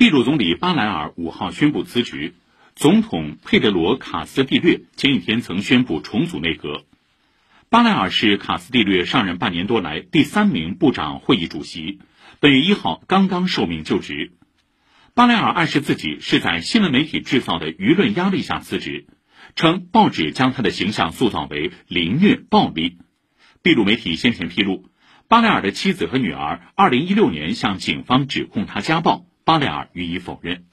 秘鲁总理巴莱尔五号宣布辞职，总统佩德罗·卡斯蒂略前几天曾宣布重组内阁。巴莱尔是卡斯蒂略上任半年多来第三名部长会议主席，本月一号刚刚受命就职。巴莱尔暗示自己是在新闻媒体制造的舆论压力下辞职，称报纸将他的形象塑造为凌虐暴力。秘鲁媒体先前披露，巴莱尔的妻子和女儿2016年向警方指控他家暴。巴雷尔予以否认。